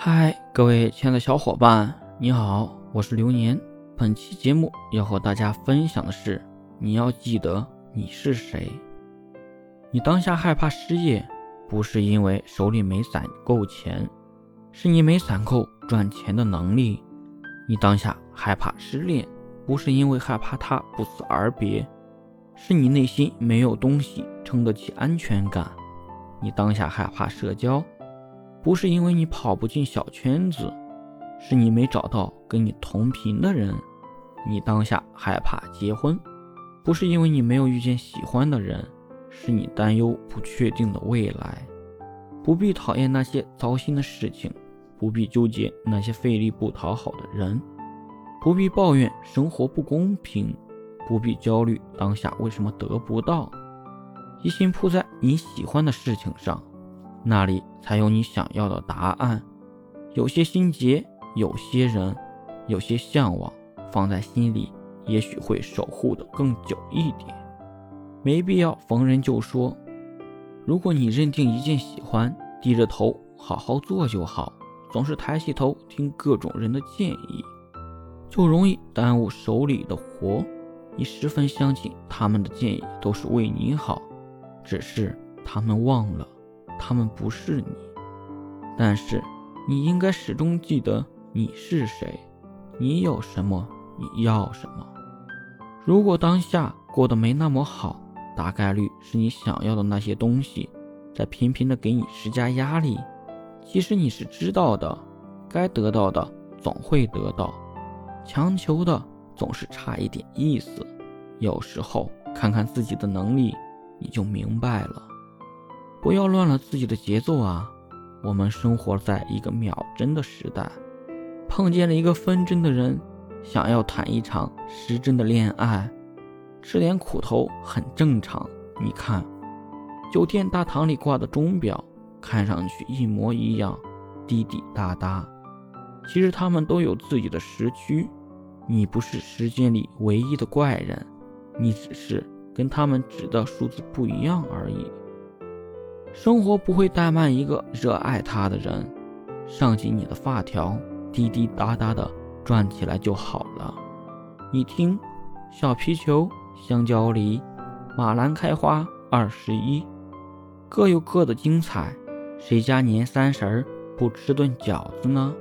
嗨，各位亲爱的小伙伴，你好，我是流年。本期节目要和大家分享的是：你要记得你是谁。你当下害怕失业，不是因为手里没攒够钱，是你没攒够赚钱的能力。你当下害怕失恋，不是因为害怕他不辞而别，是你内心没有东西撑得起安全感。你当下害怕社交。不是因为你跑不进小圈子，是你没找到跟你同频的人。你当下害怕结婚，不是因为你没有遇见喜欢的人，是你担忧不确定的未来。不必讨厌那些糟心的事情，不必纠结那些费力不讨好的人，不必抱怨生活不公平，不必焦虑当下为什么得不到。一心扑在你喜欢的事情上。那里才有你想要的答案。有些心结，有些人，有些向往，放在心里，也许会守护的更久一点。没必要逢人就说。如果你认定一件喜欢，低着头好好做就好。总是抬起头听各种人的建议，就容易耽误手里的活。你十分相信他们的建议都是为你好，只是他们忘了。他们不是你，但是你应该始终记得你是谁，你有什么，你要什么。如果当下过得没那么好，大概率是你想要的那些东西在频频的给你施加压力。其实你是知道的，该得到的总会得到，强求的总是差一点意思。有时候看看自己的能力，你就明白了。不要乱了自己的节奏啊！我们生活在一个秒针的时代，碰见了一个分针的人，想要谈一场时针的恋爱，吃点苦头很正常。你看，酒店大堂里挂的钟表，看上去一模一样，滴滴答答，其实他们都有自己的时区。你不是时间里唯一的怪人，你只是跟他们指的数字不一样而已。生活不会怠慢一个热爱它的人，上紧你的发条，滴滴答答的转起来就好了。你听，小皮球、香蕉梨、马兰开花二十一，各有各的精彩。谁家年三十儿不吃顿饺子呢？